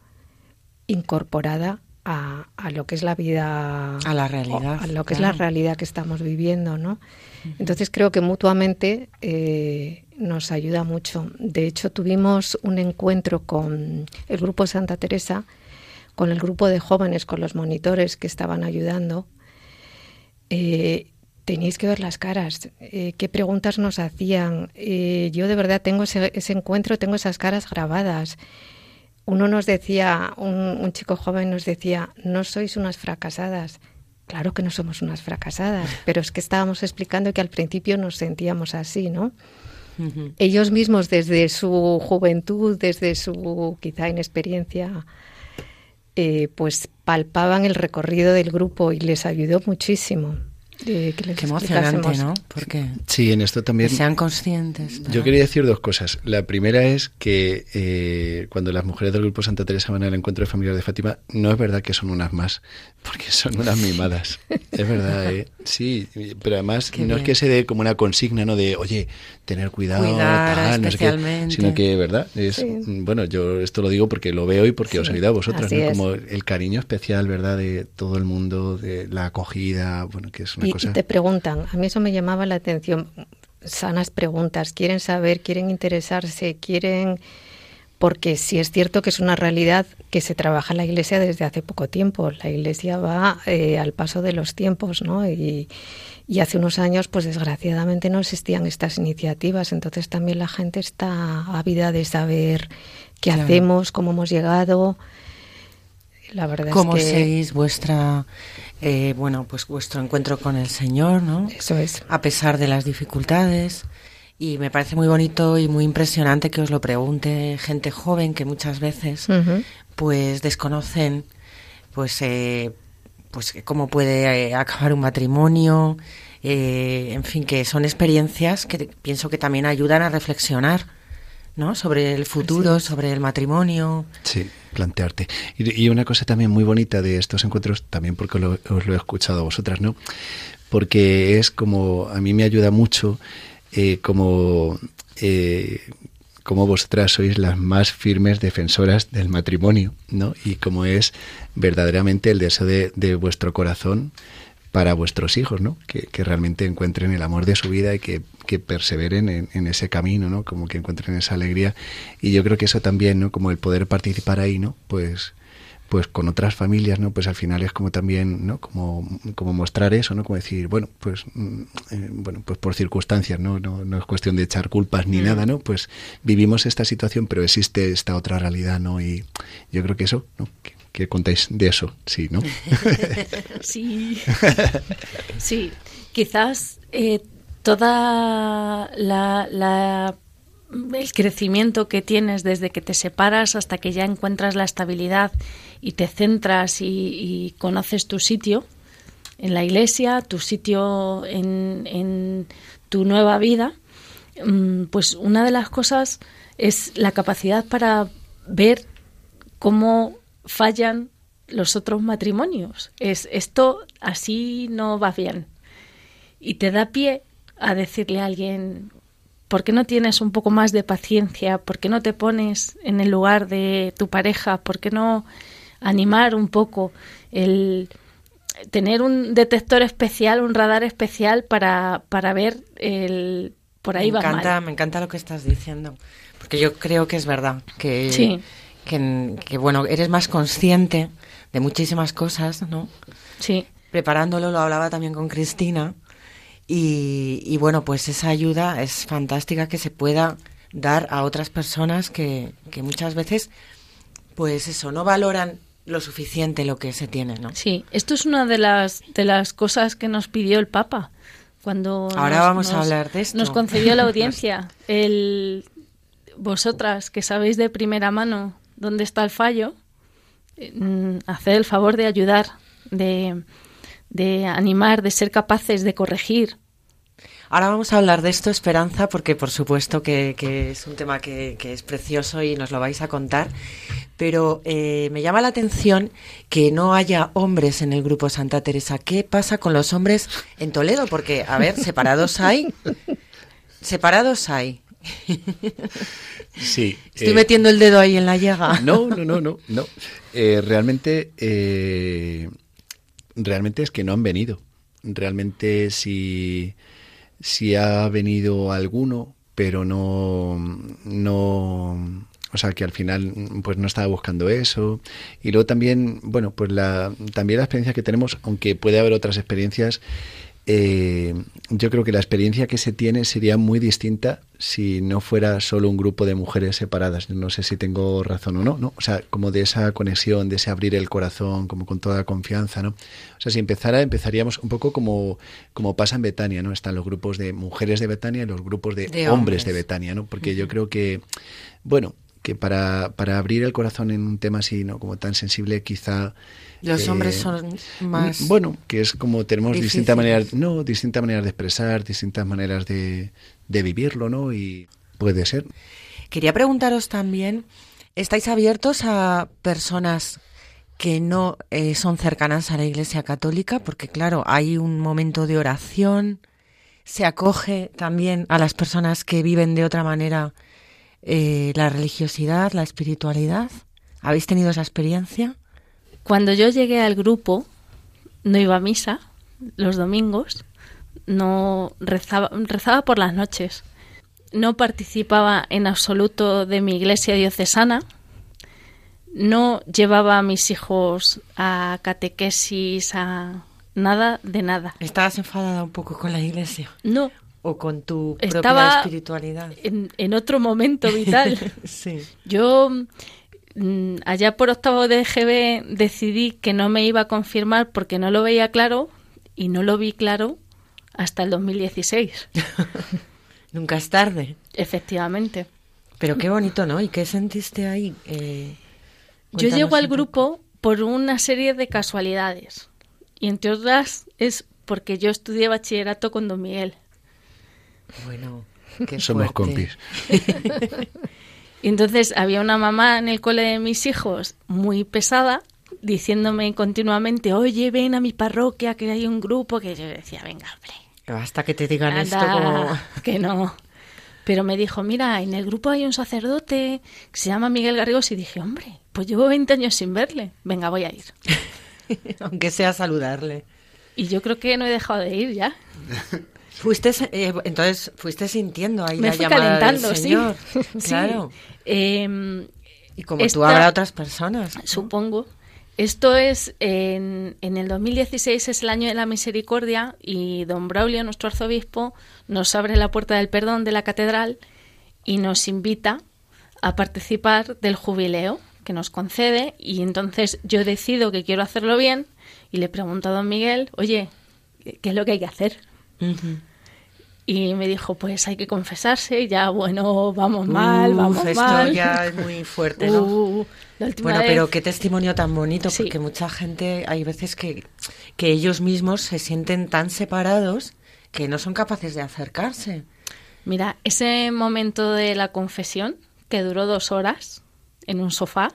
incorporada a, lo que es la vida a la realidad a lo que es la realidad que estamos viviendo no entonces creo que mutuamente eh, nos ayuda mucho. De hecho tuvimos un encuentro con el grupo Santa Teresa con el grupo de jóvenes, con los monitores que estaban ayudando, eh, tenéis que ver las caras, eh, qué preguntas nos hacían. Eh, yo de verdad tengo ese, encuentro, tengo esas caras grabadas. Uno nos decía, un, chico joven nos decía, no sois unas fracasadas. Claro que no somos unas fracasadas, pero es que estábamos explicando que al principio nos sentíamos así, ¿no? Ellos mismos desde su juventud, desde su quizá inexperiencia, eh, pues palpaban el recorrido del grupo y les ayudó muchísimo. Qué emocionante, ¿no? Porque sí, en esto también. sean conscientes. Yo quería decir dos cosas. La primera es que eh, cuando las mujeres del grupo Santa Teresa van al encuentro de familiares de Fátima, no es verdad que son unas más, porque son unas mimadas. es verdad, ¿eh? Sí, pero además no es que se dé como una consigna, ¿no? De, oye, tener cuidado, tal, no sé qué, sino que, ¿verdad? Es, Bueno, yo esto lo digo porque lo veo y porque os he oído a vosotras, ¿no? Como el cariño especial, ¿verdad? De todo el mundo, de la acogida, bueno, que es una y, te preguntan, a mí eso me llamaba la atención, sanas preguntas, quieren saber, quieren interesarse, quieren... Porque sí es cierto que es una realidad que se trabaja en la Iglesia desde hace poco tiempo. La Iglesia va eh, al paso de los tiempos, ¿no? Y, y hace unos años, pues desgraciadamente no existían estas iniciativas. Entonces también la gente está ávida de saber qué hacemos, cómo hemos llegado. La verdad ¿Cómo es que... seguís vuestra eh, bueno, pues vuestro encuentro con el Señor, ¿no? Eso es. A pesar de las dificultades. Y me parece muy bonito y muy impresionante que os lo pregunte gente joven que muchas veces pues desconocen pues eh, pues cómo puede eh, acabar un matrimonio, en fin, que son experiencias que pienso que también ayudan a reflexionar ¿no? Sobre el futuro, sobre el matrimonio. Sí, plantearte. Y, una cosa también muy bonita de estos encuentros, también porque os lo he escuchado a vosotras, ¿no? Porque es como, a mí me ayuda mucho eh, como, eh, como vosotras sois las más firmes defensoras del matrimonio, ¿no? Y como es verdaderamente el deseo de, de vuestro corazón para vuestros hijos, ¿no? Que, que, realmente encuentren el amor de su vida y que, que perseveren en, en, ese camino, ¿no? Como que encuentren esa alegría. Y yo creo que eso también, ¿no? Como el poder participar ahí, ¿no? Pues pues con otras familias, ¿no? Pues al final es como también, ¿no? Como, como mostrar eso, ¿no? Como decir, bueno, pues mm, eh, bueno, pues por circunstancias, ¿no? ¿no? No es cuestión de echar culpas ni mm. nada, ¿no? Pues vivimos esta situación, pero existe esta otra realidad, ¿no? Y yo creo que eso, ¿no? Que, que contáis de eso, sí, ¿no? sí. sí. Quizás eh, toda la, la el crecimiento que tienes desde que te separas hasta que ya encuentras la estabilidad y te centras y, conoces tu sitio en la iglesia, tu sitio en, en tu nueva vida, mm, pues una de las cosas es la capacidad para ver cómo fallan los otros matrimonios. Es esto así no va bien. Y te da pie a decirle a alguien, ¿por qué no tienes un poco más de paciencia? ¿Por qué no te pones en el lugar de tu pareja? ¿Por qué no animar un poco el tener un detector especial, un radar especial para, para ver el por ahí me va encanta, mal. Me encanta lo que estás diciendo, porque yo creo que es verdad que, Sí. que, que, bueno eres más consciente de muchísimas cosas, ¿no? Sí. Preparándolo lo hablaba también con Cristina y, y bueno pues esa ayuda es fantástica que se pueda dar a otras personas que, que muchas veces pues eso no valoran lo suficiente lo que se tiene, ¿no? Sí, esto es una de las de las cosas que nos pidió el Papa cuando Ahora nos, vamos a hablar de esto. Nos concedió la audiencia. El vosotras que sabéis de primera mano dónde está el fallo, eh, mm, haced el favor de ayudar, de, de animar, de ser capaces de corregir. Ahora vamos a hablar de esto, Esperanza, porque por supuesto que, que es un tema que, que es precioso y nos lo vais a contar. Pero eh, me llama la atención que no haya hombres en el grupo Santa Teresa. ¿Qué pasa con los hombres en Toledo? Porque, a ver, separados hay. Separados hay. Sí. Estoy eh, metiendo el dedo ahí en la llaga. No, no, no, no. no. Eh, realmente, eh, realmente es que no han venido. Realmente si, si ha venido alguno, pero no, no, o sea que al final pues no estaba buscando eso. Y luego también, bueno, pues la, también la experiencia que tenemos, aunque puede haber otras experiencias, eh, yo creo que la experiencia que se tiene sería muy distinta si no fuera solo un grupo de mujeres separadas. No sé si tengo razón o no, ¿no? O sea, como de esa conexión, de ese abrir el corazón, como con toda confianza, ¿no? O sea, si empezara, empezaríamos un poco como, como pasa en Betania, ¿no? Están los grupos de mujeres de Betania y los grupos de, De hombres. hombres. de Betania, ¿no? Porque yo creo que, bueno, que para, para abrir el corazón en un tema así, ¿no? Como tan sensible, quizá... Los eh, hombres son más. bueno, que es como tenemos distintas maneras, no, distintas maneras de expresar, distintas maneras de, de vivirlo, ¿no? Y puede ser. Quería preguntaros también, ¿estáis abiertos a personas que no eh, son cercanas a la Iglesia Católica? Porque claro, hay un momento de oración, se acoge también a las personas que viven de otra manera eh, la religiosidad, la espiritualidad. ¿Habéis tenido esa experiencia? Cuando yo llegué al grupo, no iba a misa los domingos, no rezaba, rezaba por las noches, no participaba en absoluto de mi iglesia diocesana, no llevaba a mis hijos a catequesis, a nada de nada. ¿Estabas enfadada un poco con la Iglesia? No, ¿O con tu propia Estaba- espiritualidad? en, en otro momento vital. Sí. Yo mm, allá por octavo de GB decidí que no me iba a confirmar porque no lo veía claro y no lo vi claro hasta el 2016, Nunca es tarde. efectivamente. Pero qué bonito, ¿no? ¿Y qué sentiste ahí? Eh, Yo llego al grupo por una serie de casualidades y entre otras es porque yo estudié bachillerato con Don Miguel. Bueno, qué Somos fuerte. compis. Y entonces había una mamá en el cole de mis hijos muy pesada diciéndome continuamente, oye, ven a mi parroquia que hay un grupo que yo decía, venga, hombre. Basta que te digan esto como... que no. Pero me dijo, mira, en el grupo hay un sacerdote que se llama Miguel Garrigos y dije, hombre, pues llevo 20 años sin verle. Venga, voy a ir. Aunque sea saludarle. Y yo creo que no he dejado de ir ya. Fuiste, eh, entonces, fuiste sintiendo ahí Me la fui llamada calentando, del. Señor. Sí. Claro. Em, Y como tú Esta- habrá otras personas. ¿no? Supongo. Esto es en, en el 2016 es el año de la misericordia y don Braulio, nuestro arzobispo, nos abre la puerta del perdón de la catedral y nos invita a participar del jubileo que nos concede y entonces yo decido que quiero hacerlo bien y le pregunto a don Miguel, oye, ¿qué es lo que hay que hacer? Ujú. Y me dijo, pues hay que confesarse, ya bueno, vamos mal, Uf, vamos esto mal. ya es muy fuerte, ¿no? Uh, Bueno, vez- pero qué testimonio tan bonito, Sí. porque mucha gente, hay veces que, que ellos mismos se sienten tan separados que no son capaces de acercarse. Mira, ese momento de la confesión, que duró dos horas en un sofá,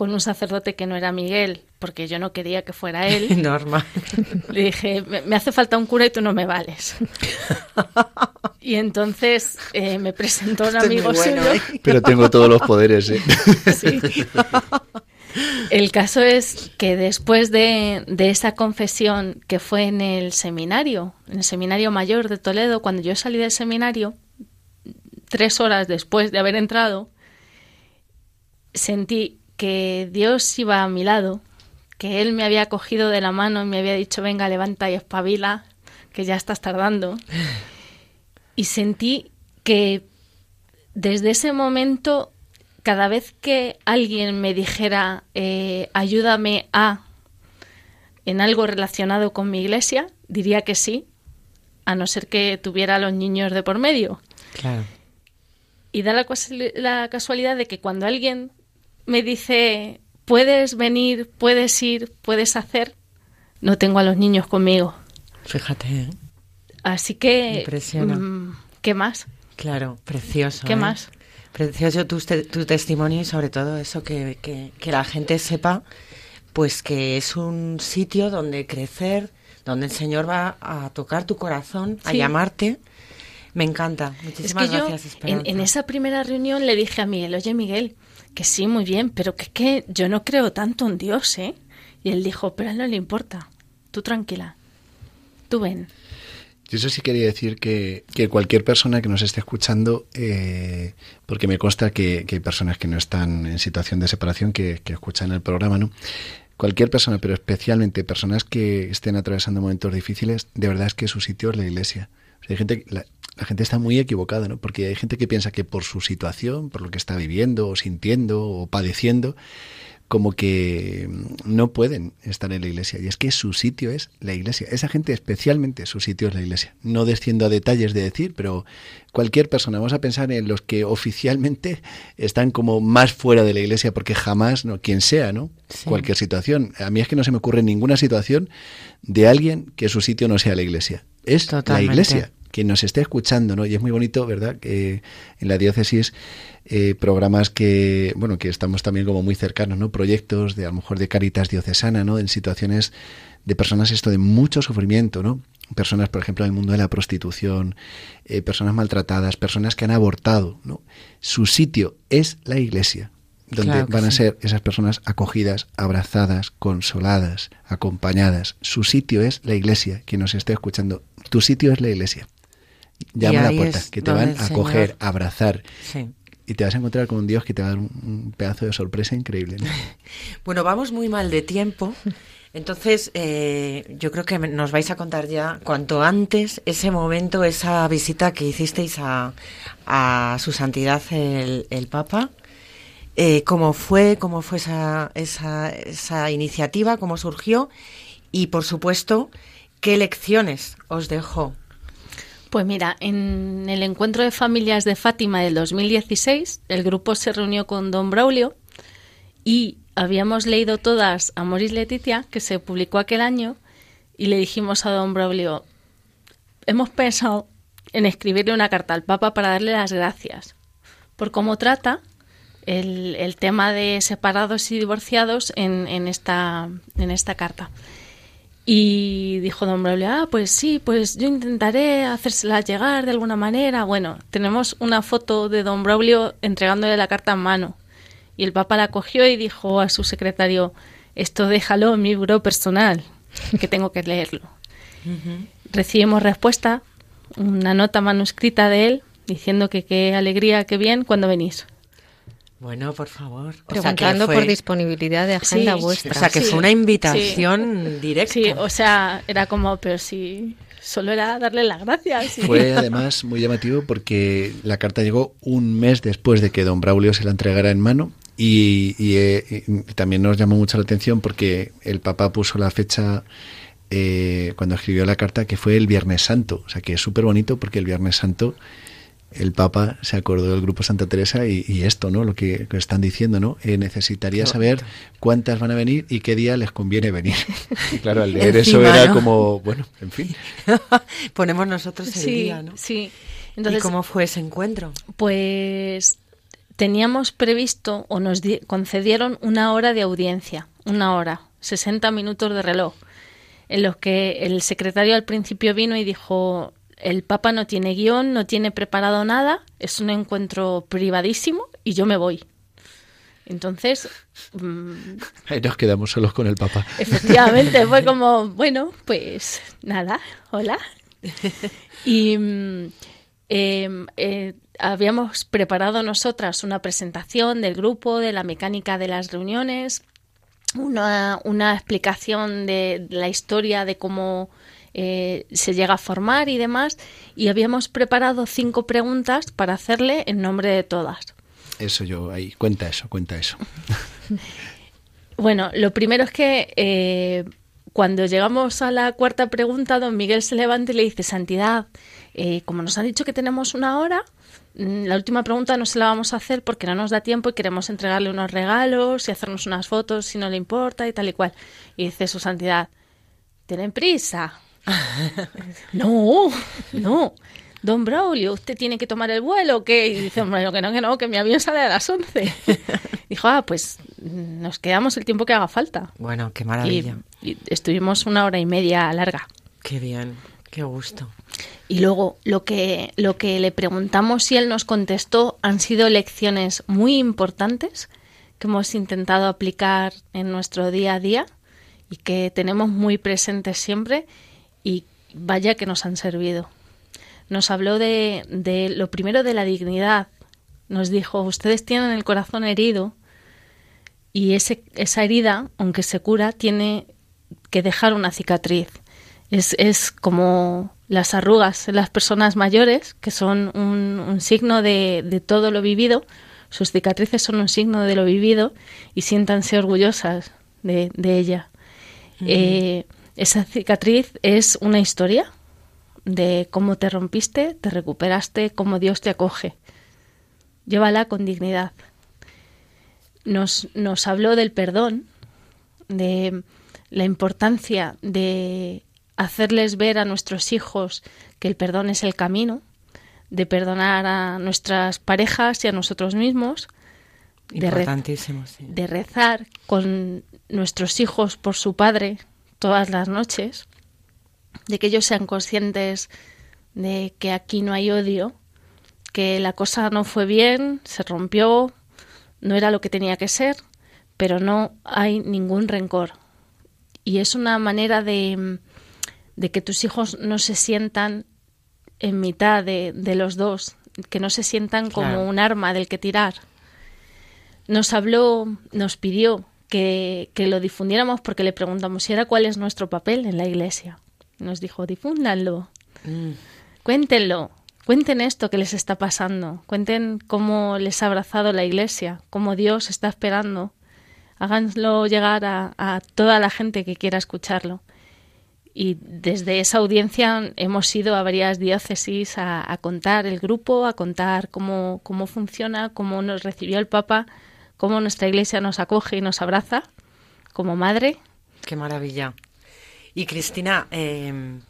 con un sacerdote que no era Miguel, porque yo no quería que fuera él, Normal. le dije, me, me hace falta un cura y tú no me vales. y entonces eh, me presentó un Esto amigo bueno, suyo. ¿eh? Pero tengo todos los poderes, ¿eh? Sí. El caso es que después de, de esa confesión que fue en el seminario, en el seminario mayor de Toledo, cuando yo salí del seminario, tres horas después de haber entrado, sentí que Dios iba a mi lado, que Él me había cogido de la mano y me había dicho, venga, levanta y espabila, que ya estás tardando. Y sentí que desde ese momento, cada vez que alguien me dijera, eh, ayúdame a, en algo relacionado con mi iglesia, diría que sí, a no ser que tuviera a los niños de por medio. Claro. Y da la, casuali- la casualidad de que cuando alguien me dice, puedes venir, puedes ir, puedes hacer, no tengo a los niños conmigo. Fíjate, ¿eh? Así que, Impresiona. mm, ¿qué más? Claro, precioso. ¿Qué ¿eh? más? Precioso tu, te- tu testimonio y sobre todo eso, que, que, que la gente sepa pues que es un sitio donde crecer, donde el Señor va a tocar tu corazón, a Sí. llamarte. Me encanta. Es Muchísimas que yo gracias, en, esa primera reunión le dije a Miguel, oye Miguel, que sí, muy bien, pero que es que yo no creo tanto en Dios, ¿eh? Y él dijo, pero a él no le importa, tú tranquila, tú ven. Yo eso sí quería decir que, que cualquier persona que nos esté escuchando, eh, porque me consta que, que hay personas que no están en situación de separación que, que escuchan el programa, ¿no? Cualquier persona, pero especialmente personas que estén atravesando momentos difíciles, de verdad es que su sitio es la iglesia. O sea, hay gente, la, la gente está muy equivocada, ¿no? Porque hay gente que piensa que por su situación, por lo que está viviendo, o sintiendo, o padeciendo, como que no pueden estar en la iglesia. Y es que su sitio es la iglesia. Esa gente especialmente su sitio es la iglesia. No desciendo a detalles de decir, pero cualquier persona, vamos a pensar en los que oficialmente están como más fuera de la iglesia, porque jamás, no, quien sea, ¿no? Sí. Cualquier situación. A mí es que no se me ocurre ninguna situación de alguien que su sitio no sea la iglesia. Es Totalmente. la iglesia quien nos esté escuchando, ¿no? Y es muy bonito, ¿verdad? Que en la diócesis eh, programas que, bueno, que estamos también como muy cercanos, ¿no? Proyectos de a lo mejor de Caritas diocesana, ¿no? En situaciones de personas esto de mucho sufrimiento, ¿no? Personas, por ejemplo, en el mundo de la prostitución, eh, personas maltratadas, personas que han abortado, ¿no? Su sitio es la iglesia, donde Claro que van a sí. ser esas personas acogidas, abrazadas, consoladas, acompañadas. Su sitio es la iglesia, quien nos esté escuchando. Tu sitio es la iglesia. Llama a la puerta, que te van a Señor- a abrazar. Sí. Y te vas a encontrar con un Dios que te va a dar un, un pedazo de sorpresa increíble. ¿no? Bueno, vamos muy mal de tiempo. Entonces, eh, yo creo que nos vais a contar ya cuanto antes ese momento, esa visita que hicisteis a, a su santidad el, el Papa. Eh, cómo fue, cómo fue esa, esa, esa iniciativa, cómo surgió y, por supuesto, qué lecciones os dejó. Pues mira, en el encuentro de familias de Fátima del 2016, el grupo se reunió con don Braulio y habíamos leído todas Amoris Letitia, que se publicó aquel año, y le dijimos a don Braulio, hemos pensado en escribirle una carta al Papa para darle las gracias por cómo trata el, el tema de separados y divorciados en, en esta, en esta carta. Y dijo don Braulio, ah, pues sí, pues yo intentaré hacérsela llegar de alguna manera. Bueno, tenemos una foto de don Braulio entregándole la carta en mano. Y el Papa la cogió y dijo a su secretario, esto déjalo en mi buró personal. que tengo que leerlo. Recibimos respuesta, una nota manuscrita de él diciendo que qué alegría, qué bien cuando venís. Bueno, por favor. Preguntando por disponibilidad de agenda vuestra. O sea, que fue una invitación directa. Sí, o sea, era como, pero si solo era darle las gracias. Fue además muy llamativo porque la carta llegó un mes después de que don Braulio se la entregara en mano y, eh, también nos llamó mucho la atención porque el papá puso la fecha eh, cuando escribió la carta que fue el Viernes Santo. O sea, que es súper bonito porque el Viernes Santo el Papa se acordó del Grupo Santa Teresa y, esto, ¿no? Lo que, están diciendo, ¿no? Eh, necesitaría saber cuántas van a venir y qué día les conviene venir. Y claro, al leer eso era como, bueno, en fin. Ponemos nosotros el día, ¿no? Sí. Entonces, ¿Y cómo fue ese encuentro? Pues teníamos previsto o nos concedieron una hora de audiencia, una hora, 60 minutos de reloj, en los que el secretario al principio vino y dijo, el Papa no tiene guion, no tiene preparado nada, es un encuentro privadísimo y yo me voy. Entonces... Mm, Ahí nos quedamos solos con el Papa. Efectivamente, fue como, bueno, pues nada, hola. Y mm, em, eh, habíamos preparado nosotras una presentación del grupo, de la mecánica de las reuniones, una, una explicación de la historia de cómo eh, se llega a formar y demás, y habíamos preparado cinco preguntas para hacerle en nombre de todas. Eso yo ahí, cuenta eso, cuenta eso. bueno, lo primero es que eh, cuando llegamos a la cuarta pregunta, don Miguel se levanta y le dice, Santidad, eh, como nos han dicho que tenemos una hora, mm, la última pregunta no se la vamos a hacer porque no nos da tiempo y queremos entregarle unos regalos y hacernos unas fotos si no le importa y tal y cual. Y dice su santidad, ¿tienen prisa? no, no. Don Braulio, usted tiene que tomar el vuelo, ¿qué? Y dice, bueno, que no, que no, que mi avión sale a las 11. Dijo, ah, pues nos quedamos el tiempo que haga falta. Bueno, qué maravilla. Y, estuvimos una hora y media larga. Qué bien, qué gusto. Y luego lo que, lo que le preguntamos y él nos contestó han sido lecciones muy importantes que hemos intentado aplicar en nuestro día a día y que tenemos muy presentes siempre y vaya que nos han servido. Nos habló de, de lo primero de la dignidad. Nos dijo, ustedes tienen el corazón herido y ese, esa herida, aunque se cura, tiene que dejar una cicatriz. Es, es como las arrugas en las personas mayores, que son un, un signo de, de, todo lo vivido. Sus cicatrices son un signo de lo vivido y siéntanse orgullosas de, de ella. eh, esa cicatriz es una historia de cómo te rompiste, te recuperaste, cómo Dios te acoge. Llévala con dignidad. Nos, nos habló del perdón, de la importancia de hacerles ver a nuestros hijos que el perdón es el camino, de perdonar a nuestras parejas y a nosotros mismos, de, de rezar con nuestros hijos por su padre, todas las noches, de que ellos sean conscientes de que aquí no hay odio, que la cosa no fue bien, se rompió, no era lo que tenía que ser, pero no hay ningún rencor. Y es una manera de, de que tus hijos no se sientan en mitad de, de los dos, que no se sientan como un arma del que tirar. Nos habló, nos pidió que, lo difundiéramos porque le preguntamos si era cuál es nuestro papel en la iglesia. Nos dijo, difúndanlo, mm. cuéntenlo, cuenten esto que les está pasando, cuenten cómo les ha abrazado la iglesia, cómo Dios está esperando, háganlo llegar a, toda la gente que quiera escucharlo. Y desde esa audiencia hemos ido a varias diócesis a, a contar el grupo, a contar cómo, cómo funciona, cómo nos recibió el Papa cómo nuestra iglesia nos acoge y nos abraza como madre. Qué maravilla. Y Cristina, em,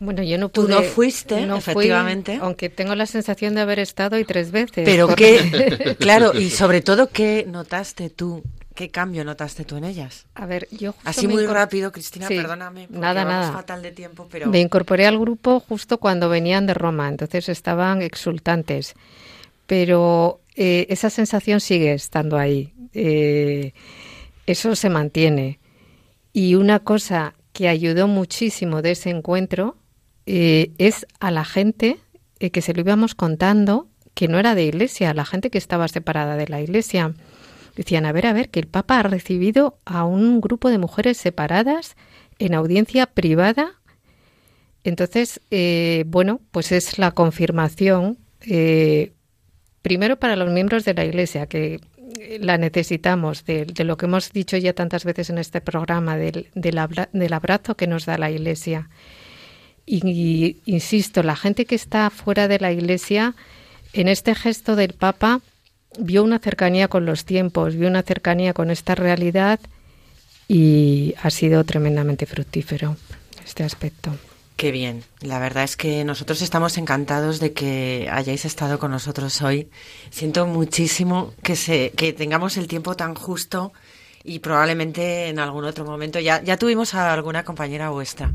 bueno, yo no pude. Tú no fuiste, efectivamente. aunque tengo la sensación de haber estado y tres veces. Pero qué, claro, y sobre todo, ¿qué notaste tú? ¿Qué cambio notaste tú en ellas? A ver, yo Así muy rápido, Cristina, perdóname. Nada, nada. fatal de tiempo, pero... Me incorporé al grupo justo cuando venían de Roma, entonces estaban exultantes. Pero eh, esa sensación sigue estando ahí. Eh, eso se mantiene. Y una cosa que ayudó muchísimo de ese encuentro eh, es a la gente que se lo íbamos contando que no era de iglesia, la gente que estaba separada de la iglesia. Decían, a ver, a ver, que el Papa ha recibido a un grupo de mujeres separadas en audiencia privada. Entonces, bueno, pues es la confirmación, primero para los miembros de la Iglesia, que la necesitamos, de, lo que hemos dicho ya tantas veces en este programa, del, del, abrazo que nos da la Iglesia. Y, insisto, la gente que está fuera de la Iglesia, en este gesto del Papa, vio una cercanía con los tiempos, vio una cercanía con esta realidad y ha sido tremendamente fructífero este aspecto. Qué bien. La verdad es que nosotros estamos encantados de que hayáis estado con nosotros hoy. Siento muchísimo que se, que tengamos el tiempo tan justo y probablemente en algún otro momento ya, ya tuvimos a alguna compañera vuestra,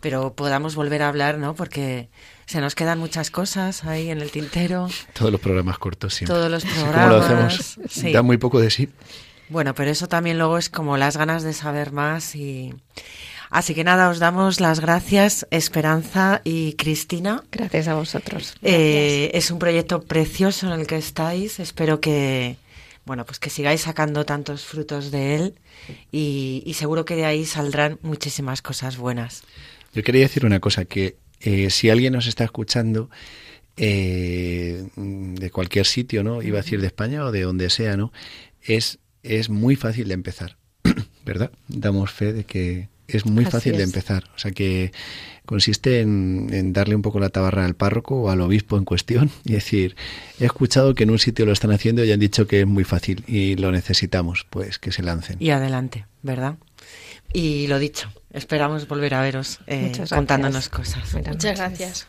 pero podamos volver a hablar, ¿no? Porque se nos quedan muchas cosas ahí en el tintero. Todos los programas cortos siempre. Todos los programas. lo hacemos, da muy poco de sí. Bueno, pero eso también luego es como las ganas de saber más y Así que nada, os damos las gracias, Esperanza y Cristina. Gracias a vosotros. Eh, es un proyecto precioso en el que estáis. Espero que, bueno, pues que sigáis sacando tantos frutos de él y, seguro que de ahí saldrán muchísimas cosas buenas. Yo quería decir una cosa, que eh, si alguien nos está escuchando eh, de cualquier sitio, ¿no? Iba a decir de España o de donde sea, ¿no? Es, es muy fácil de empezar, ¿verdad? Damos fe de que es muy fácil de empezar. O sea que consiste en, darle un poco la tabarra al párroco o al obispo en cuestión y decir, he escuchado que en un sitio lo están haciendo y han dicho que es muy fácil y lo necesitamos, pues que se lancen. Y adelante, ¿verdad? Y lo dicho, esperamos volver a veros eh, contándonos cosas. Muchas gracias.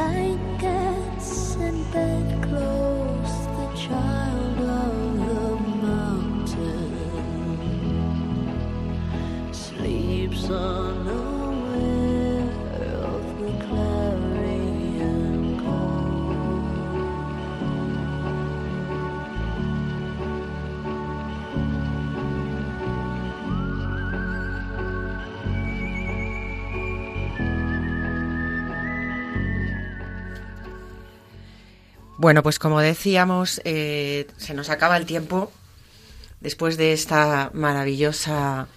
爱 Bueno, pues como decíamos, eh, se nos acaba el tiempo después de esta maravillosa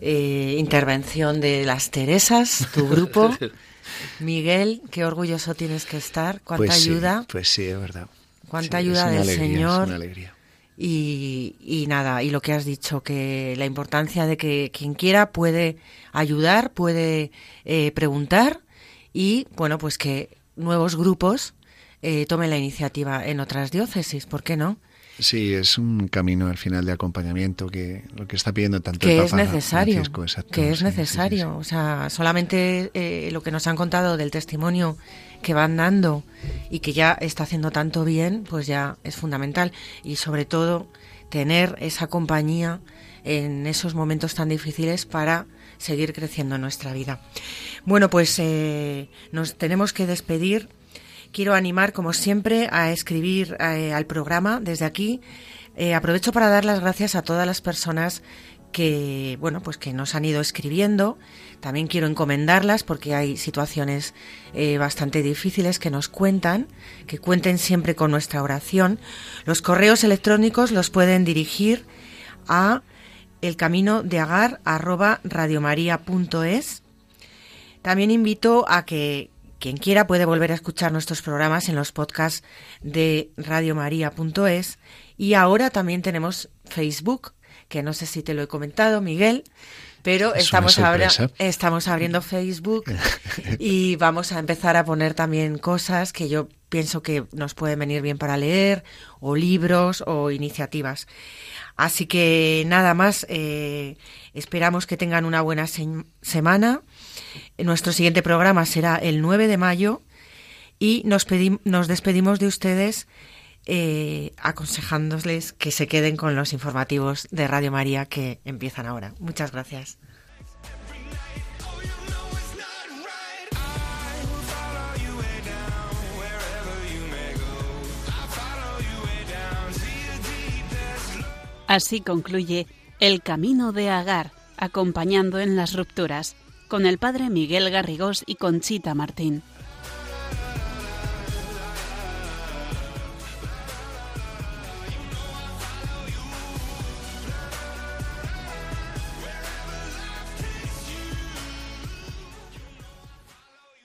eh, intervención de las Teresas, tu grupo. Miguel, qué orgulloso tienes que estar, cuánta pues ayuda. pues sí, es verdad. Cuánta ayuda del Señor. Es una alegría. Y, y, nada, y lo que has dicho, que la importancia de que quien quiera puede ayudar, puede eh, preguntar y, bueno, pues que nuevos grupos eh, tome la iniciativa en otras diócesis, ¿por qué no? Sí, es un camino al final de acompañamiento que lo que está pidiendo tanto que el es necesario, que es necesario, o sea, solamente eh, lo que nos han contado del testimonio que van dando y que ya está haciendo tanto bien, pues ya es fundamental y sobre todo tener esa compañía en esos momentos tan difíciles para seguir creciendo en nuestra vida. Bueno, pues eh, nos tenemos que despedir Quiero animar, como siempre, a escribir eh, al programa desde aquí. Eh, aprovecho para dar las gracias a todas las personas que bueno pues que nos han ido escribiendo. También quiero encomendarlas porque hay situaciones eh, bastante difíciles que nos cuentan que cuenten siempre con nuestra oración. Los correos electrónicos los pueden dirigir a el camino de agar también invito a que quien quiera puede volver a escuchar nuestros programas en los podcasts de radiomaria.es y ahora también tenemos Facebook que no sé si te lo he comentado, Miguel, pero estamos, ahora, estamos abriendo Facebook y vamos a empezar a poner también cosas que yo pienso que nos pueden venir bien para leer, o libros, o iniciativas. Así que nada más, eh, esperamos que tengan una buena semana. Nuestro siguiente programa será el 9 de mayo y nos, nos despedimos de ustedes eh, aconsejándoles que se queden con los informativos de Radio María que empiezan ahora. Muchas gracias. Así concluye El Camino de Agar, acompañando en las rupturas, con el padre Miguel Garrigós y Conchita Martín.